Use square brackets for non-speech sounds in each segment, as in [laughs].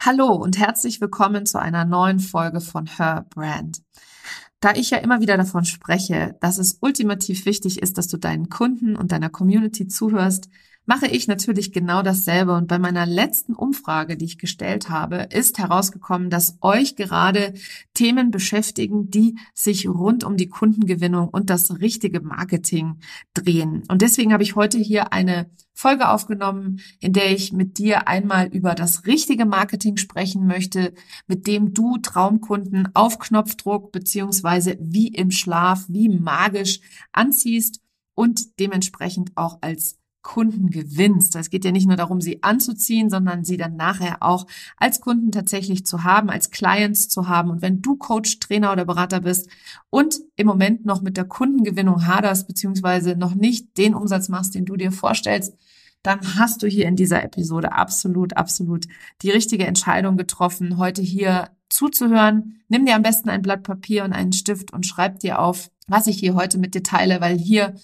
Hallo und herzlich willkommen zu einer neuen Folge von Her Brand. Da ich ja immer wieder davon spreche, dass es ultimativ wichtig ist, dass du deinen Kunden und deiner Community zuhörst, mache ich natürlich genau dasselbe. Und bei meiner letzten Umfrage, die ich gestellt habe, ist herausgekommen, dass euch gerade Themen beschäftigen, die sich rund um die Kundengewinnung und das richtige Marketing drehen. Und deswegen habe ich heute hier eine Folge aufgenommen, in der ich mit dir einmal über das richtige Marketing sprechen möchte, mit dem du Traumkunden auf Knopfdruck beziehungsweise wie im Schlaf, wie magisch anziehst und dementsprechend auch als Kunden gewinnst. Es geht ja nicht nur darum, sie anzuziehen, sondern sie dann nachher auch als Kunden tatsächlich zu haben, als Clients zu haben. Und wenn du Coach, Trainer oder Berater bist und im Moment noch mit der Kundengewinnung haderst, beziehungsweise noch nicht den Umsatz machst, den du dir vorstellst, dann hast du hier in dieser Episode absolut, absolut die richtige Entscheidung getroffen, heute hier zuzuhören. Nimm dir am besten ein Blatt Papier und einen Stift und schreib dir auf, was ich hier heute mit dir teile, weil hier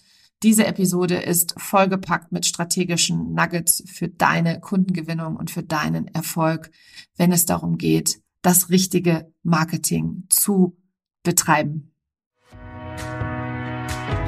diese Episode ist vollgepackt mit strategischen Nuggets für deine Kundengewinnung und für deinen Erfolg, wenn es darum geht, das richtige Marketing zu betreiben.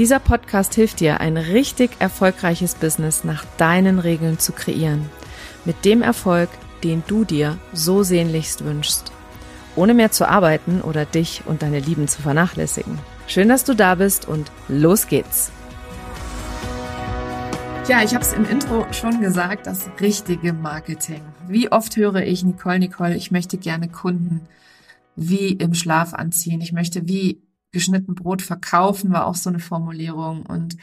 Dieser Podcast hilft dir, ein richtig erfolgreiches Business nach deinen Regeln zu kreieren. Mit dem Erfolg, den du dir so sehnlichst wünschst. Ohne mehr zu arbeiten oder dich und deine Lieben zu vernachlässigen. Schön, dass du da bist und los geht's. Ja, ich habe es im Intro schon gesagt, das richtige Marketing. Wie oft höre ich, Nicole, Nicole, ich möchte gerne Kunden wie im Schlaf anziehen. Ich möchte wie geschnitten Brot verkaufen, war auch so eine Formulierung. Und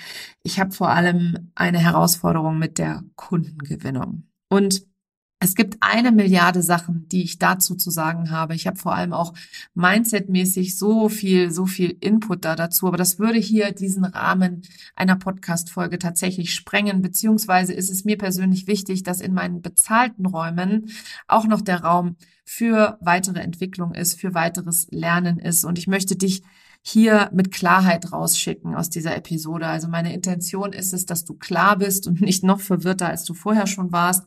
ich habe vor allem eine Herausforderung mit der Kundengewinnung. Und es gibt eine Milliarde Sachen, die ich dazu zu sagen habe. Ich habe vor allem auch mindsetmäßig so viel, so viel Input da dazu. Aber das würde hier diesen Rahmen einer Podcast-Folge tatsächlich sprengen. Beziehungsweise ist es mir persönlich wichtig, dass in meinen bezahlten Räumen auch noch der Raum für weitere Entwicklung ist, für weiteres Lernen ist. Und ich möchte dich hier mit Klarheit rausschicken aus dieser Episode. Also meine Intention ist es, dass du klar bist und [laughs] nicht noch verwirrter, als du vorher schon warst.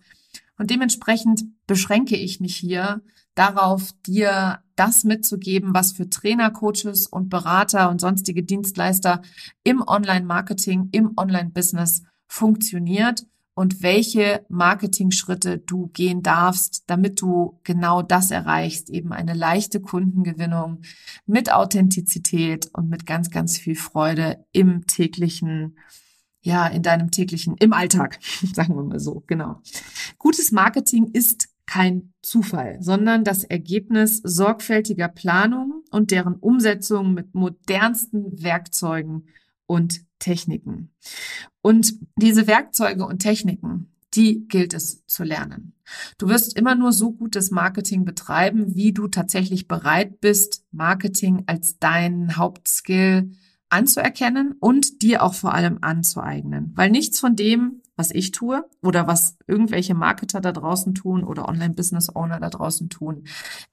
Und dementsprechend beschränke ich mich hier darauf, dir das mitzugeben, was für Trainer, Coaches und Berater und sonstige Dienstleister im Online-Marketing, im Online-Business funktioniert und welche Marketing-Schritte du gehen darfst, damit du genau das erreichst, eben eine leichte Kundengewinnung mit Authentizität und mit ganz, ganz viel Freude im täglichen ja, in deinem täglichen, im Alltag, [laughs] sagen wir mal so, genau. Gutes Marketing ist kein Zufall, sondern das Ergebnis sorgfältiger Planung und deren Umsetzung mit modernsten Werkzeugen und Techniken. Und diese Werkzeuge und Techniken, die gilt es zu lernen. Du wirst immer nur so gutes Marketing betreiben, wie du tatsächlich bereit bist, Marketing als deinen Hauptskill anzuerkennen und dir auch vor allem anzueignen. Weil nichts von dem, was ich tue oder was irgendwelche Marketer da draußen tun oder Online-Business-Owner da draußen tun,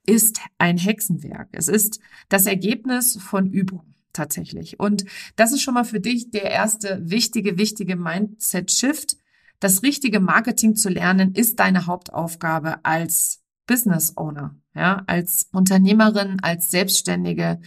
ist ein Hexenwerk. Es ist das Ergebnis von Übung tatsächlich. Und das ist schon mal für dich der erste wichtige, wichtige Mindset-Shift. Das richtige Marketing zu lernen ist deine Hauptaufgabe als Business Owner, ja, als Unternehmerin, als Selbstständige.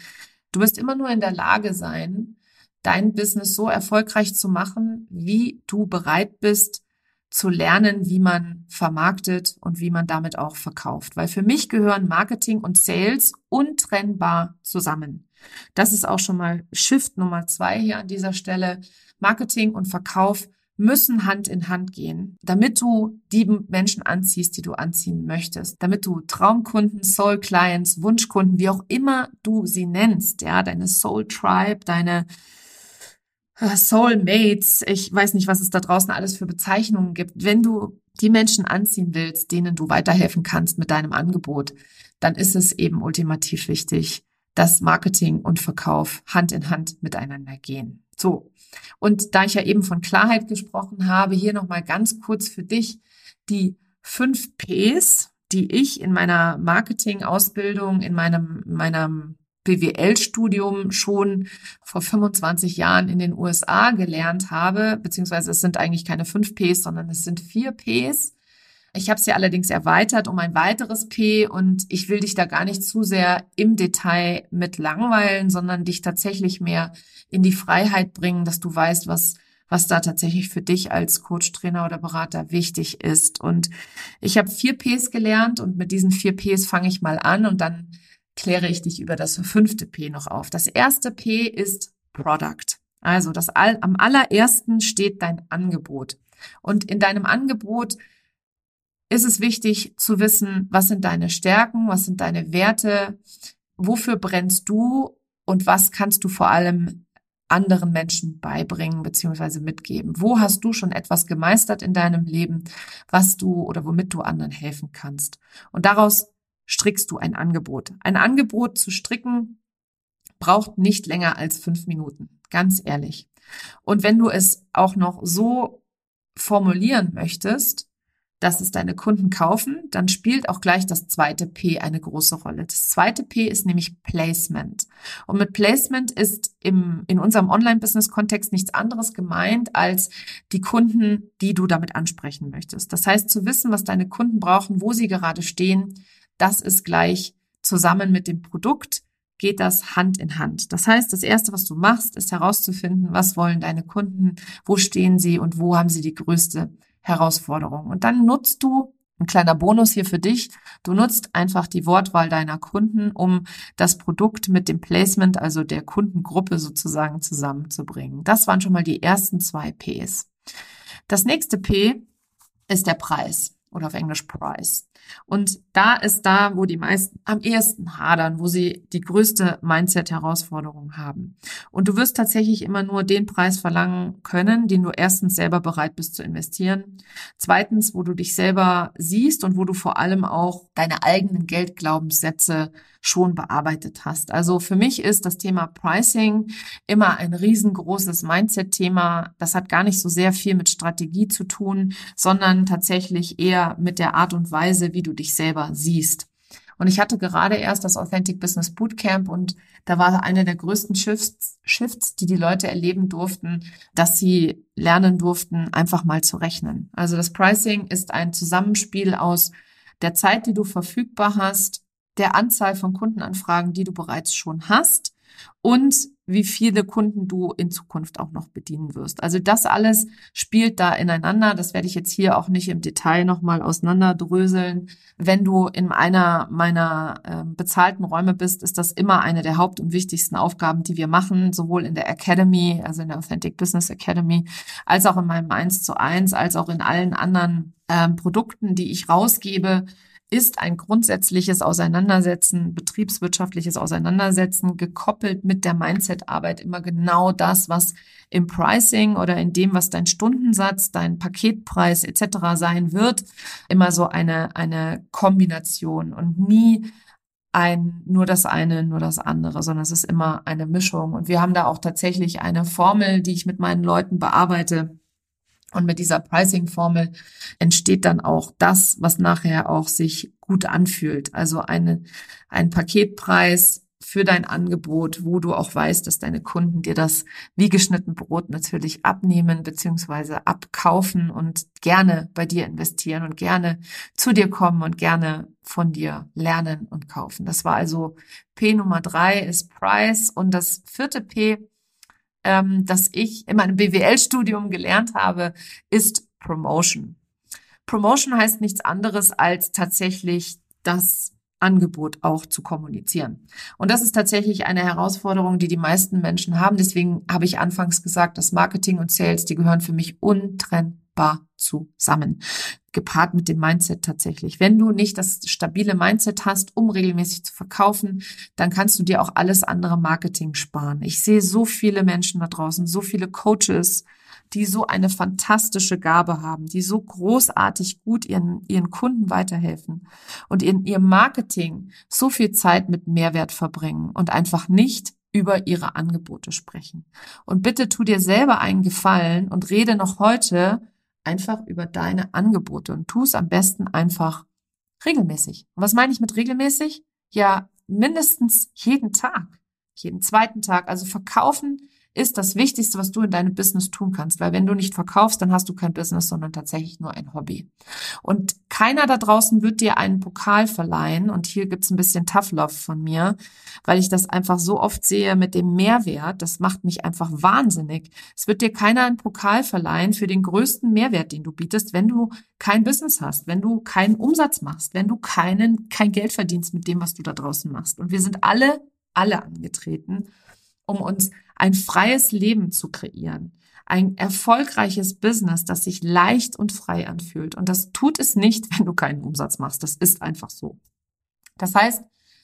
Du wirst immer nur in der Lage sein, dein Business so erfolgreich zu machen, wie du bereit bist, zu lernen, wie man vermarktet und wie man damit auch verkauft. Weil für mich gehören Marketing und Sales untrennbar zusammen. Das ist auch schon mal Shift Nummer zwei hier an dieser Stelle. Marketing und Verkauf müssen Hand in Hand gehen, damit du die Menschen anziehst, die du anziehen möchtest, damit du Traumkunden, Soul Clients, Wunschkunden, wie auch immer du sie nennst, ja, deine Soul Tribe, deine äh, Soulmates, ich weiß nicht, was es da draußen alles für Bezeichnungen gibt. Wenn du die Menschen anziehen willst, denen du weiterhelfen kannst mit deinem Angebot, dann ist es eben ultimativ wichtig, dass Marketing und Verkauf Hand in Hand miteinander gehen. So. Und da ich ja eben von Klarheit gesprochen habe, hier nochmal ganz kurz für dich die fünf Ps, die ich in meiner Marketing-Ausbildung, in meinem, meinem BWL-Studium schon vor 25 Jahren in den USA gelernt habe, beziehungsweise es sind eigentlich keine fünf Ps, sondern es sind vier Ps. Ich habe sie allerdings erweitert um ein weiteres P und ich will dich da gar nicht zu sehr im Detail mit langweilen, sondern dich tatsächlich mehr in die Freiheit bringen, dass du weißt, was was da tatsächlich für dich als Coach, Trainer oder Berater wichtig ist. Und ich habe vier Ps gelernt und mit diesen vier Ps fange ich mal an und dann kläre ich dich über das fünfte P noch auf. Das erste P ist Product. Also das all, am allerersten steht dein Angebot. Und in deinem Angebot ist es wichtig zu wissen, was sind deine Stärken, was sind deine Werte, wofür brennst du und was kannst du vor allem anderen Menschen beibringen beziehungsweise mitgeben? Wo hast du schon etwas gemeistert in deinem Leben, was du oder womit du anderen helfen kannst? Und daraus strickst du ein Angebot. Ein Angebot zu stricken braucht nicht länger als fünf Minuten, ganz ehrlich. Und wenn du es auch noch so formulieren möchtest, dass es deine Kunden kaufen, dann spielt auch gleich das zweite P eine große Rolle. Das zweite P ist nämlich Placement. Und mit Placement ist im, in unserem Online-Business-Kontext nichts anderes gemeint als die Kunden, die du damit ansprechen möchtest. Das heißt, zu wissen, was deine Kunden brauchen, wo sie gerade stehen, das ist gleich zusammen mit dem Produkt geht das Hand in Hand. Das heißt, das erste, was du machst, ist herauszufinden, was wollen deine Kunden, wo stehen sie und wo haben sie die größte Herausforderung. Und dann nutzt du ein kleiner Bonus hier für dich. Du nutzt einfach die Wortwahl deiner Kunden, um das Produkt mit dem Placement, also der Kundengruppe sozusagen zusammenzubringen. Das waren schon mal die ersten zwei Ps. Das nächste P ist der Preis oder auf Englisch Price. Und da ist da, wo die meisten am ehesten hadern, wo sie die größte Mindset-Herausforderung haben. Und du wirst tatsächlich immer nur den Preis verlangen können, den du erstens selber bereit bist zu investieren. Zweitens, wo du dich selber siehst und wo du vor allem auch deine eigenen Geldglaubenssätze schon bearbeitet hast. Also für mich ist das Thema Pricing immer ein riesengroßes Mindset-Thema. Das hat gar nicht so sehr viel mit Strategie zu tun, sondern tatsächlich eher mit der Art und Weise, wie du dich selber siehst. Und ich hatte gerade erst das Authentic Business Bootcamp und da war einer der größten Shifts, Shifts, die die Leute erleben durften, dass sie lernen durften, einfach mal zu rechnen. Also das Pricing ist ein Zusammenspiel aus der Zeit, die du verfügbar hast, der Anzahl von Kundenanfragen, die du bereits schon hast und wie viele Kunden du in Zukunft auch noch bedienen wirst. Also das alles spielt da ineinander. Das werde ich jetzt hier auch nicht im Detail nochmal auseinanderdröseln. Wenn du in einer meiner äh, bezahlten Räume bist, ist das immer eine der haupt- und wichtigsten Aufgaben, die wir machen, sowohl in der Academy, also in der Authentic Business Academy, als auch in meinem 1 zu 1, als auch in allen anderen ähm, Produkten, die ich rausgebe ist ein grundsätzliches Auseinandersetzen, betriebswirtschaftliches Auseinandersetzen, gekoppelt mit der Mindset-Arbeit immer genau das, was im Pricing oder in dem, was dein Stundensatz, dein Paketpreis etc. sein wird, immer so eine, eine Kombination und nie ein, nur das eine, nur das andere, sondern es ist immer eine Mischung. Und wir haben da auch tatsächlich eine Formel, die ich mit meinen Leuten bearbeite, und mit dieser Pricing-Formel entsteht dann auch das, was nachher auch sich gut anfühlt. Also eine, ein Paketpreis für dein Angebot, wo du auch weißt, dass deine Kunden dir das wie geschnitten Brot natürlich abnehmen beziehungsweise abkaufen und gerne bei dir investieren und gerne zu dir kommen und gerne von dir lernen und kaufen. Das war also P Nummer drei ist Price und das vierte P ähm, das ich in meinem BWL-Studium gelernt habe, ist Promotion. Promotion heißt nichts anderes als tatsächlich das Angebot auch zu kommunizieren. Und das ist tatsächlich eine Herausforderung, die die meisten Menschen haben. Deswegen habe ich anfangs gesagt, dass Marketing und Sales, die gehören für mich untrennbar wunderbar zusammen. Gepaart mit dem Mindset tatsächlich. Wenn du nicht das stabile Mindset hast, um regelmäßig zu verkaufen, dann kannst du dir auch alles andere Marketing sparen. Ich sehe so viele Menschen da draußen, so viele Coaches, die so eine fantastische Gabe haben, die so großartig gut ihren, ihren Kunden weiterhelfen und in ihrem Marketing so viel Zeit mit Mehrwert verbringen und einfach nicht über ihre Angebote sprechen. Und bitte tu dir selber einen Gefallen und rede noch heute einfach über deine Angebote und tu es am besten einfach regelmäßig. Und was meine ich mit regelmäßig? Ja, mindestens jeden Tag, jeden zweiten Tag. Also verkaufen ist das Wichtigste, was du in deinem Business tun kannst. Weil wenn du nicht verkaufst, dann hast du kein Business, sondern tatsächlich nur ein Hobby. Und keiner da draußen wird dir einen Pokal verleihen. Und hier gibt's ein bisschen Tough Love von mir, weil ich das einfach so oft sehe mit dem Mehrwert. Das macht mich einfach wahnsinnig. Es wird dir keiner einen Pokal verleihen für den größten Mehrwert, den du bietest, wenn du kein Business hast, wenn du keinen Umsatz machst, wenn du keinen, kein Geld verdienst mit dem, was du da draußen machst. Und wir sind alle, alle angetreten, um uns ein freies Leben zu kreieren. Ein erfolgreiches Business, das sich leicht und frei anfühlt. Und das tut es nicht, [laughs] wenn du keinen Umsatz machst. Das ist einfach so. Das heißt,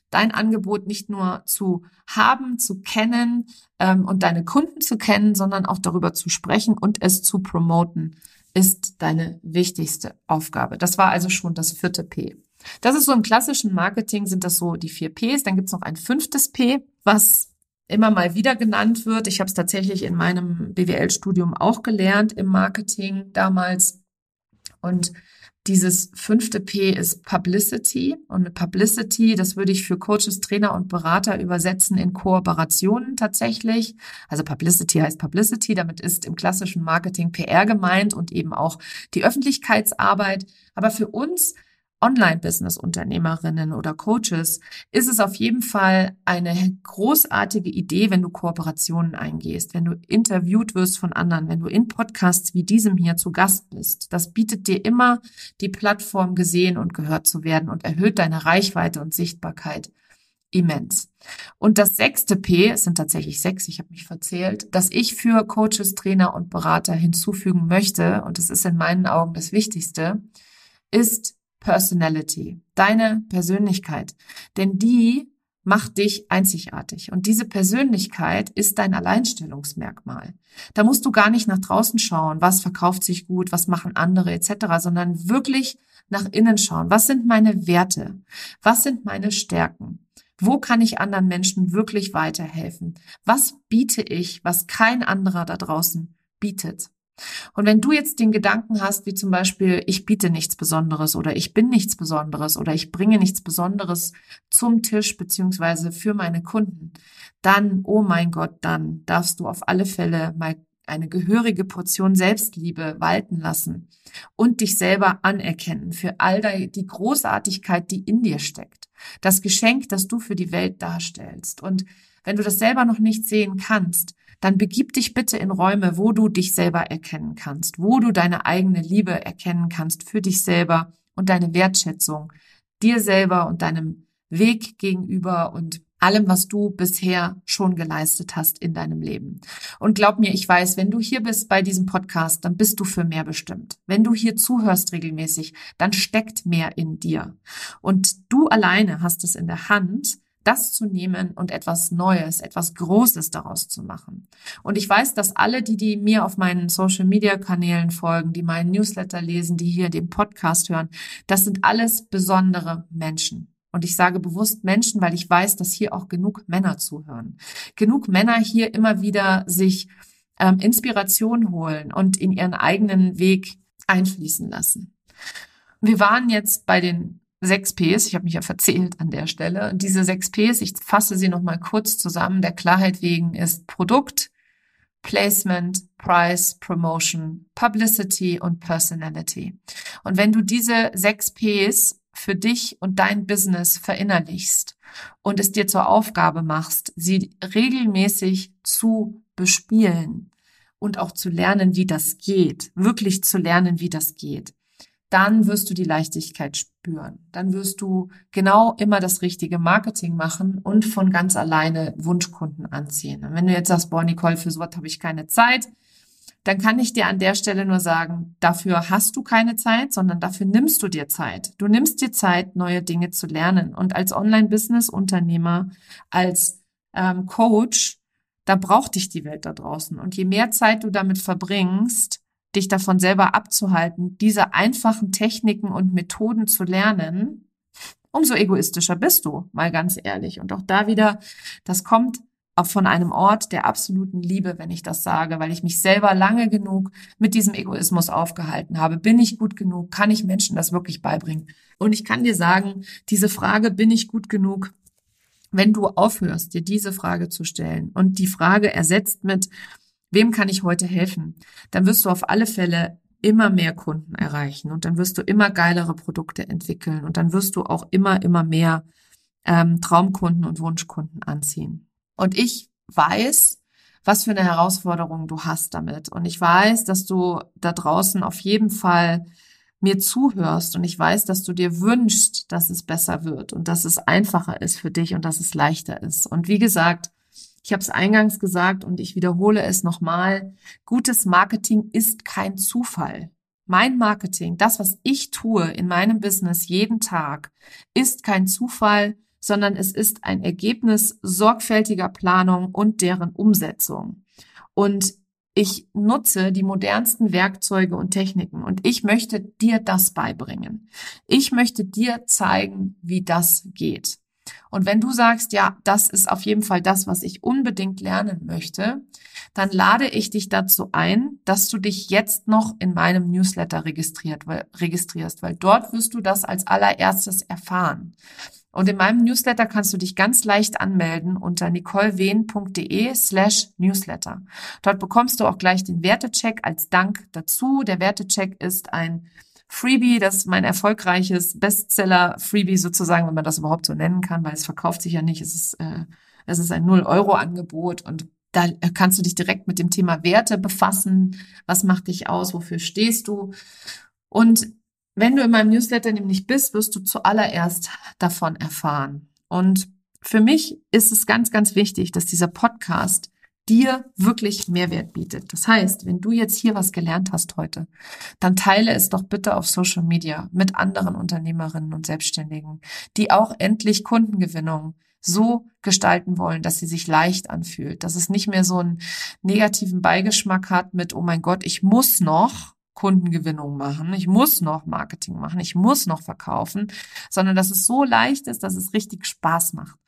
dein Angebot nicht nur zu haben, zu kennen ähm, und deine Kunden zu kennen, sondern auch darüber zu sprechen und es zu promoten, ist deine wichtigste Aufgabe. Das war also schon das vierte P. Das ist so im klassischen Marketing sind das so die vier Ps. Dann gibt's noch ein fünftes P, was immer mal wieder genannt wird. Ich habe es tatsächlich in meinem BWL-Studium auch gelernt im Marketing damals. Und dieses fünfte P ist Publicity. Und mit Publicity, das würde ich für Coaches, Trainer und Berater übersetzen in Kooperationen tatsächlich. Also Publicity heißt Publicity. Damit ist im klassischen Marketing PR gemeint und eben auch die Öffentlichkeitsarbeit. Aber für uns Online-Business-Unternehmerinnen oder Coaches ist es auf jeden Fall eine großartige Idee, wenn du Kooperationen eingehst, wenn du interviewt wirst von anderen, wenn du in Podcasts wie diesem hier zu Gast bist. Das bietet dir immer die Plattform, gesehen und gehört zu werden und erhöht deine Reichweite und Sichtbarkeit immens. Und das sechste P, es sind tatsächlich sechs, ich habe mich verzählt, dass ich für Coaches, Trainer und Berater hinzufügen möchte, und das ist in meinen Augen das Wichtigste, ist Personality, deine Persönlichkeit. Denn die macht dich einzigartig. Und diese Persönlichkeit ist dein Alleinstellungsmerkmal. Da musst du gar nicht nach draußen schauen, was verkauft sich gut, was machen andere etc., sondern wirklich nach innen schauen. Was sind meine Werte? Was sind meine Stärken? Wo kann ich anderen Menschen wirklich weiterhelfen? Was biete ich, was kein anderer da draußen bietet? Und wenn du jetzt den Gedanken hast, wie zum Beispiel, ich biete nichts Besonderes oder ich bin nichts Besonderes oder ich bringe nichts Besonderes zum Tisch beziehungsweise für meine Kunden, dann, oh mein Gott, dann darfst du auf alle Fälle mal eine gehörige Portion Selbstliebe walten lassen und dich selber anerkennen für all die Großartigkeit, die in dir steckt. Das Geschenk, das du für die Welt darstellst. Und wenn du das selber noch nicht sehen kannst, dann begib dich bitte in Räume, wo du dich selber erkennen kannst, wo du deine eigene Liebe erkennen kannst für dich selber und deine Wertschätzung dir selber und deinem Weg gegenüber und allem, was du bisher schon geleistet hast in deinem Leben. Und glaub mir, ich weiß, wenn du hier bist bei diesem Podcast, dann bist du für mehr bestimmt. Wenn du hier zuhörst regelmäßig, dann steckt mehr in dir. Und du alleine hast es in der Hand, das zu nehmen und etwas Neues, etwas Großes daraus zu machen. Und ich weiß, dass alle, die, die mir auf meinen Social-Media-Kanälen folgen, die meinen Newsletter lesen, die hier den Podcast hören, das sind alles besondere Menschen. Und ich sage bewusst Menschen, weil ich weiß, dass hier auch genug Männer zuhören. Genug Männer hier immer wieder sich ähm, Inspiration holen und in ihren eigenen Weg einfließen lassen. Wir waren jetzt bei den sechs Ps, ich habe mich ja verzählt an der Stelle. Und diese sechs Ps, ich fasse sie nochmal kurz zusammen, der Klarheit wegen ist Produkt, Placement, Price, Promotion, Publicity und Personality. Und wenn du diese sechs Ps für dich und dein Business verinnerlichst und es dir zur Aufgabe machst, sie regelmäßig zu bespielen und auch zu lernen, wie das geht, wirklich zu lernen, wie das geht, dann wirst du die Leichtigkeit spüren. Dann wirst du genau immer das richtige Marketing machen und von ganz alleine Wunschkunden anziehen. Und wenn du jetzt sagst, boah, Nicole, für sowas habe ich keine Zeit, dann kann ich dir an der Stelle nur sagen, dafür hast du keine Zeit, sondern dafür nimmst du dir Zeit. Du nimmst dir Zeit, neue Dinge zu lernen. Und als Online-Business-Unternehmer, als ähm, Coach, da braucht dich die Welt da draußen. Und je mehr Zeit du damit verbringst, dich davon selber abzuhalten, diese einfachen Techniken und Methoden zu lernen, umso egoistischer bist du, mal ganz ehrlich. Und auch da wieder, das kommt von einem Ort der absoluten Liebe, wenn ich das sage, weil ich mich selber lange genug mit diesem Egoismus aufgehalten habe. Bin ich gut genug? Kann ich Menschen das wirklich beibringen? Und ich kann dir sagen, diese Frage, bin ich gut genug? Wenn du aufhörst, dir diese Frage zu stellen und die Frage ersetzt mit, wem kann ich heute helfen, dann wirst du auf alle Fälle immer mehr Kunden erreichen und dann wirst du immer geilere Produkte entwickeln und dann wirst du auch immer, immer mehr ähm, Traumkunden und Wunschkunden anziehen. Und ich weiß, was für eine Herausforderung du hast damit. Und ich weiß, dass du da draußen auf jeden Fall mir zuhörst und ich weiß, dass du dir wünschst, dass es besser wird und dass es einfacher ist für dich und dass es leichter ist. Und wie gesagt, ich habe es eingangs gesagt und ich wiederhole es nochmal. Gutes Marketing ist kein Zufall. Mein Marketing, das, was ich tue in meinem Business jeden Tag, ist kein Zufall, sondern es ist ein Ergebnis sorgfältiger Planung und deren Umsetzung. Und ich nutze die modernsten Werkzeuge und Techniken und ich möchte dir das beibringen. Ich möchte dir zeigen, wie das geht. Und wenn du sagst, ja, das ist auf jeden Fall das, was ich unbedingt lernen möchte, dann lade ich dich dazu ein, dass du dich jetzt noch in meinem Newsletter registriert, weil, registrierst, weil dort wirst du das als allererstes erfahren. Und in meinem Newsletter kannst du dich ganz leicht anmelden unter nicolewehn.de slash Newsletter. Dort bekommst du auch gleich den Wertecheck als Dank dazu. Der Wertecheck ist ein Freebie, das ist mein erfolgreiches Bestseller-Freebie sozusagen, wenn man das überhaupt so nennen kann, weil es verkauft sich ja nicht. Es ist, äh, es ist ein Null-Euro-Angebot und da kannst du dich direkt mit dem Thema Werte befassen. Was macht dich aus? Wofür stehst du? Und wenn du in meinem Newsletter nämlich bist, wirst du zuallererst davon erfahren. Und für mich ist es ganz, ganz wichtig, dass dieser Podcast dir wirklich Mehrwert bietet. Das heißt, wenn du jetzt hier was gelernt hast heute, dann teile es doch bitte auf Social Media mit anderen Unternehmerinnen und Selbstständigen, die auch endlich Kundengewinnung so gestalten wollen, dass sie sich leicht anfühlt, dass es nicht mehr so einen negativen Beigeschmack hat mit, oh mein Gott, ich muss noch Kundengewinnung machen, ich muss noch Marketing machen, ich muss noch verkaufen, sondern dass es so leicht ist, dass es richtig Spaß macht.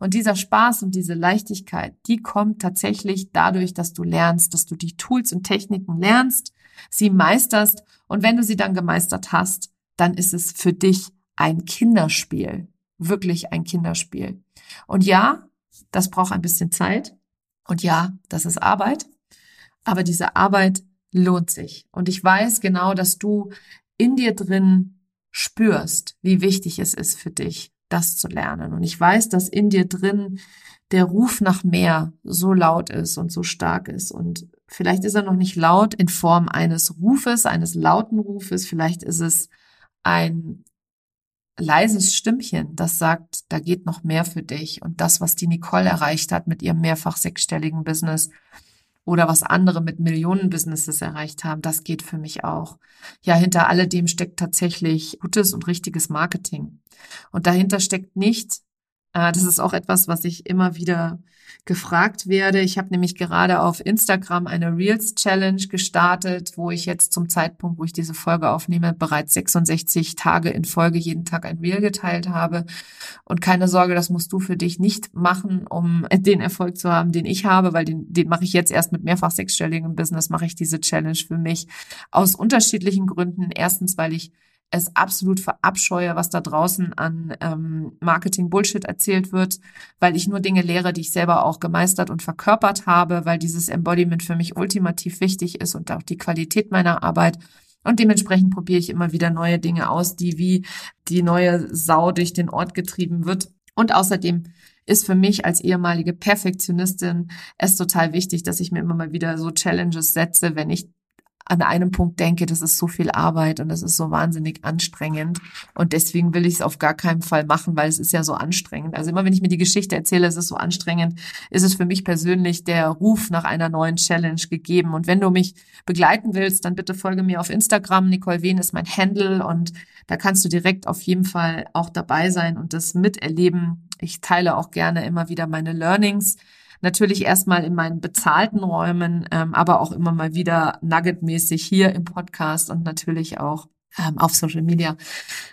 Und dieser Spaß und diese Leichtigkeit, die kommt tatsächlich dadurch, dass du lernst, dass du die Tools und Techniken lernst, sie meisterst und wenn du sie dann gemeistert hast, dann ist es für dich ein Kinderspiel, wirklich ein Kinderspiel. Und ja, das braucht ein bisschen Zeit und ja, das ist Arbeit, aber diese Arbeit lohnt sich. Und ich weiß genau, dass du in dir drin spürst, wie wichtig es ist für dich, das zu lernen. Und ich weiß, dass in dir drin der Ruf nach mehr so laut ist und so stark ist. Und vielleicht ist er noch nicht laut in Form eines Rufes, eines lauten Rufes. Vielleicht ist es ein leises Stimmchen, das sagt, da geht noch mehr für dich. Und das, was die Nicole erreicht hat mit ihrem mehrfach sechsstelligen Business, oder was andere mit Millionen-Businesses erreicht haben, das geht für mich auch. Ja, hinter alledem steckt tatsächlich gutes und richtiges Marketing. Und dahinter steckt nicht das ist auch etwas, was ich immer wieder gefragt werde. Ich habe nämlich gerade auf Instagram eine Reels Challenge gestartet, wo ich jetzt zum Zeitpunkt, wo ich diese Folge aufnehme, bereits 66 Tage in Folge jeden Tag ein Reel geteilt habe. Und keine Sorge, das musst du für dich nicht machen, um [laughs] den Erfolg zu haben, den ich habe, weil den, den mache ich jetzt erst mit mehrfach sechsstelligem Business, mache ich diese Challenge für mich aus unterschiedlichen Gründen. Erstens, weil ich es absolut verabscheue, was da draußen an ähm, Marketing-Bullshit erzählt wird, weil ich nur Dinge lehre, die ich selber auch gemeistert und verkörpert habe, weil dieses Embodiment für mich ultimativ wichtig ist und auch die Qualität meiner Arbeit. Und dementsprechend probiere ich immer wieder neue Dinge aus, die wie die neue Sau durch den Ort getrieben wird. Und außerdem ist für mich als ehemalige Perfektionistin es total wichtig, dass ich mir immer mal wieder so Challenges setze, wenn ich an einem Punkt denke, das ist so viel Arbeit und das ist so wahnsinnig anstrengend. Und deswegen will ich es auf gar keinen Fall machen, weil es ist ja so anstrengend. Also immer wenn ich mir die Geschichte erzähle, es ist so anstrengend, ist es für mich persönlich der Ruf nach einer neuen Challenge gegeben. Und wenn du mich begleiten willst, dann bitte folge mir auf Instagram. Nicole Wehn ist mein Handle und da kannst du direkt auf jeden Fall auch dabei sein und das miterleben. Ich teile auch gerne immer wieder meine Learnings Natürlich erstmal in meinen bezahlten Räumen, ähm, aber auch immer mal wieder nuggetmäßig hier im Podcast und natürlich auch ähm, auf Social Media.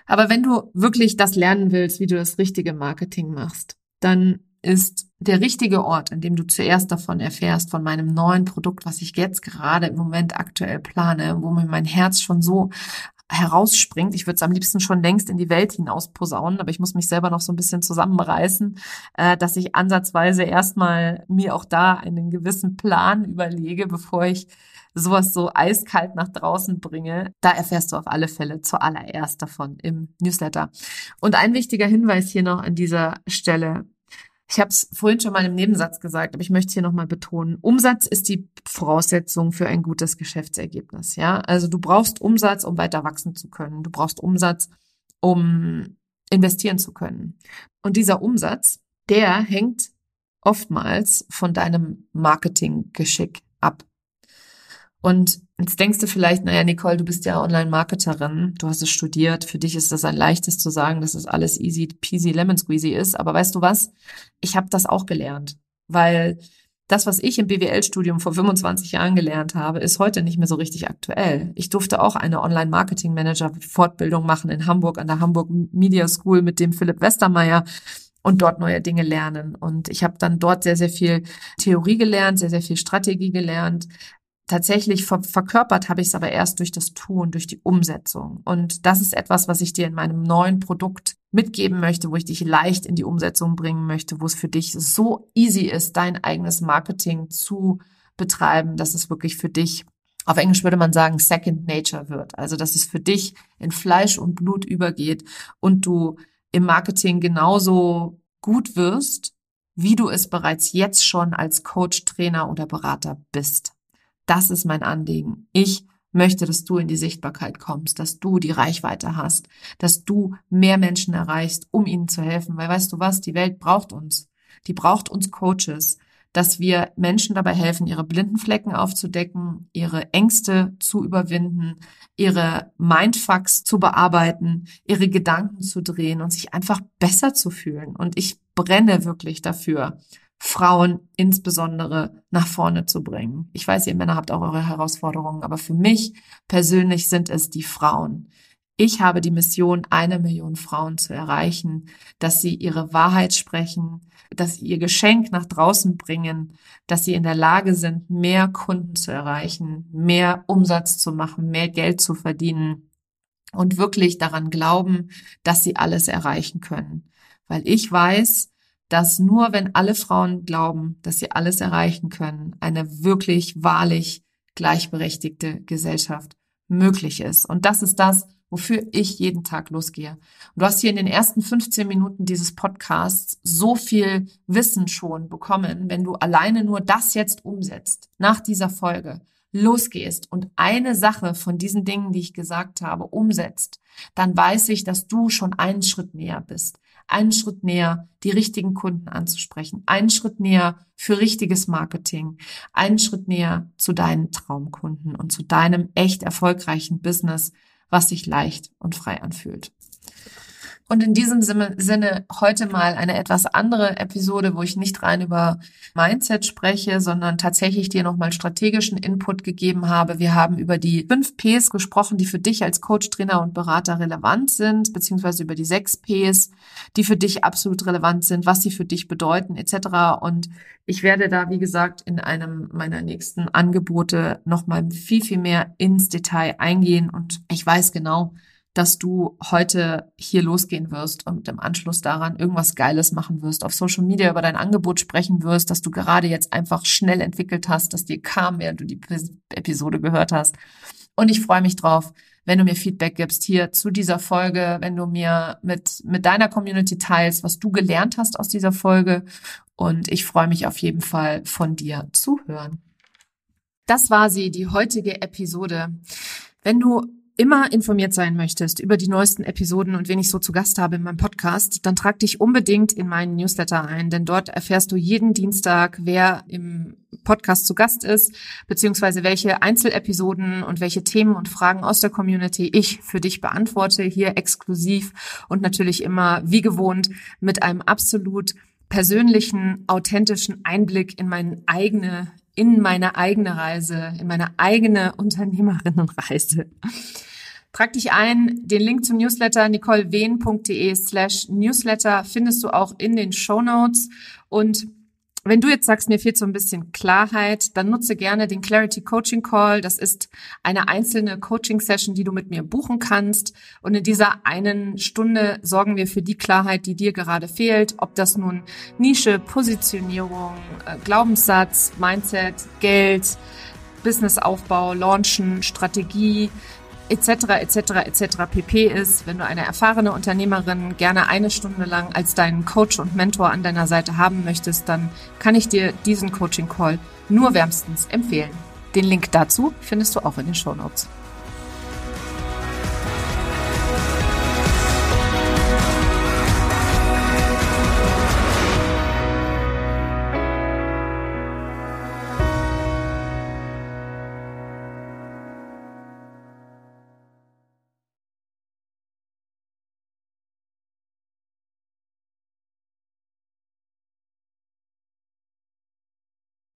Aber wenn du wirklich das lernen willst, wie du das richtige Marketing machst, dann ist der richtige Ort, in dem du zuerst davon erfährst, von meinem neuen Produkt, was ich jetzt gerade im Moment aktuell plane, wo mir mein Herz schon so herausspringt. Ich würde es am liebsten schon längst in die Welt hinaus posaunen, aber ich muss mich selber noch so ein bisschen zusammenreißen, äh, dass ich ansatzweise erstmal mir auch da einen gewissen Plan überlege, bevor ich sowas so eiskalt nach draußen bringe. Da erfährst du auf alle Fälle zuallererst davon im Newsletter. Und ein wichtiger Hinweis hier noch an dieser Stelle. Ich habe es vorhin schon mal im Nebensatz gesagt, aber ich möchte hier nochmal betonen. Umsatz ist die Voraussetzung für ein gutes Geschäftsergebnis. Ja, also du brauchst Umsatz, um weiter wachsen zu können. Du brauchst Umsatz, um investieren zu können. Und dieser Umsatz, der hängt oftmals von deinem Marketinggeschick. Und jetzt denkst du vielleicht, naja, Nicole, du bist ja Online-Marketerin, du hast es studiert, für dich ist das ein leichtes zu sagen, dass es das alles easy peasy lemon squeezy ist. Aber weißt du was? Ich habe das auch gelernt, weil das, was ich im BWL-Studium vor 25 Jahren gelernt habe, ist heute nicht mehr so richtig aktuell. Ich durfte auch eine Online-Marketing-Manager-Fortbildung machen in Hamburg an der Hamburg Media School mit dem Philipp Westermeier und dort neue Dinge lernen. Und ich habe dann dort sehr, sehr viel Theorie gelernt, sehr, sehr viel Strategie gelernt, tatsächlich ver verkörpert habe ich es aber erst durch das Tun, durch die Umsetzung. Und das ist etwas, was ich dir in meinem neuen Produkt mitgeben möchte, wo ich dich leicht in die Umsetzung bringen möchte, wo es für dich so easy ist, dein eigenes Marketing zu betreiben, dass es wirklich für dich auf Englisch würde man sagen, Second Nature wird. Also, dass es für dich in Fleisch und Blut übergeht und du im Marketing genauso gut wirst, wie du es bereits jetzt schon als Coach, Trainer oder Berater bist. Das ist mein Anliegen. Ich möchte, dass du in die Sichtbarkeit kommst, dass du die Reichweite hast, dass du mehr Menschen erreichst, um ihnen zu helfen. Weil weißt du was, die Welt braucht uns. Die braucht uns Coaches, dass wir Menschen dabei helfen, ihre blinden Flecken aufzudecken, ihre Ängste zu überwinden, ihre Mindfucks zu bearbeiten, ihre Gedanken zu drehen und sich einfach besser zu fühlen. Und ich brenne wirklich dafür, Frauen insbesondere nach vorne zu bringen. Ich weiß, ihr Männer habt auch eure Herausforderungen, aber für mich persönlich sind es die Frauen. Ich habe die Mission, eine Million Frauen zu erreichen, dass sie ihre Wahrheit sprechen, dass sie ihr Geschenk nach draußen bringen, dass sie in der Lage sind, mehr Kunden zu erreichen, mehr Umsatz zu machen, mehr Geld zu verdienen und wirklich daran glauben, dass sie alles erreichen können. Weil ich weiß, dass nur wenn alle Frauen glauben, dass sie alles erreichen können, eine wirklich wahrlich gleichberechtigte Gesellschaft möglich ist. Und das ist das, wofür ich jeden Tag losgehe. Und du hast hier in den ersten 15 Minuten dieses Podcasts so viel Wissen schon bekommen, wenn du alleine nur das jetzt umsetzt, nach dieser Folge, losgehst und eine Sache von diesen Dingen, die ich gesagt habe, umsetzt, dann weiß ich, dass du schon einen Schritt näher bist einen Schritt näher, die richtigen Kunden anzusprechen, einen Schritt näher für richtiges Marketing, einen Schritt näher zu deinen Traumkunden und zu deinem echt erfolgreichen Business, was sich leicht und frei anfühlt. Und in diesem Sinne heute mal eine etwas andere Episode, wo ich nicht rein über Mindset spreche, sondern tatsächlich dir nochmal strategischen Input gegeben habe. Wir haben über die fünf Ps gesprochen, die für dich als Coach, Trainer und Berater relevant sind, beziehungsweise über die sechs Ps, die für dich absolut relevant sind, was sie für dich bedeuten, etc. Und ich werde da, wie gesagt, in einem meiner nächsten Angebote nochmal viel, viel mehr ins Detail eingehen. Und ich weiß genau, dass du heute hier losgehen wirst und im Anschluss daran irgendwas Geiles machen wirst, auf Social Media über dein Angebot sprechen wirst, dass du gerade jetzt einfach schnell entwickelt hast, dass dir kam, während du die Episode gehört hast. Und ich freue mich drauf, wenn du mir Feedback gibst hier zu dieser Folge, wenn du mir mit, mit deiner Community teilst, was du gelernt hast aus dieser Folge. Und ich freue mich auf jeden Fall von dir zu hören. Das war sie, die heutige Episode. Wenn du immer informiert sein möchtest über die neuesten Episoden und wen ich so zu Gast habe in meinem Podcast, dann trag dich unbedingt in meinen Newsletter ein, denn dort erfährst du jeden Dienstag, wer im Podcast zu Gast ist, beziehungsweise welche Einzelepisoden und welche Themen und Fragen aus der Community ich für dich beantworte, hier exklusiv und natürlich immer wie gewohnt mit einem absolut persönlichen, authentischen Einblick in meine eigene in meine eigene Reise, in meine eigene Unternehmerinnenreise. Trag dich ein. Den Link zum Newsletter nicolewehn.de slash Newsletter findest du auch in den Show. Und wenn du jetzt sagst, mir fehlt so ein bisschen Klarheit, dann nutze gerne den Clarity Coaching Call. Das ist eine einzelne Coaching Session, die du mit mir buchen kannst. Und in dieser einen Stunde sorgen wir für die Klarheit, die dir gerade fehlt. Ob das nun Nische, Positionierung, äh, Glaubenssatz, Mindset, Geld, Businessaufbau, Launchen, Strategie, etc. etc. etc. pp ist, wenn du eine erfahrene Unternehmerin gerne eine Stunde lang als deinen Coach und Mentor an deiner Seite haben möchtest, dann kann ich dir diesen Coaching Call nur wärmstens empfehlen. Den Link dazu findest du auch in den Show Notes.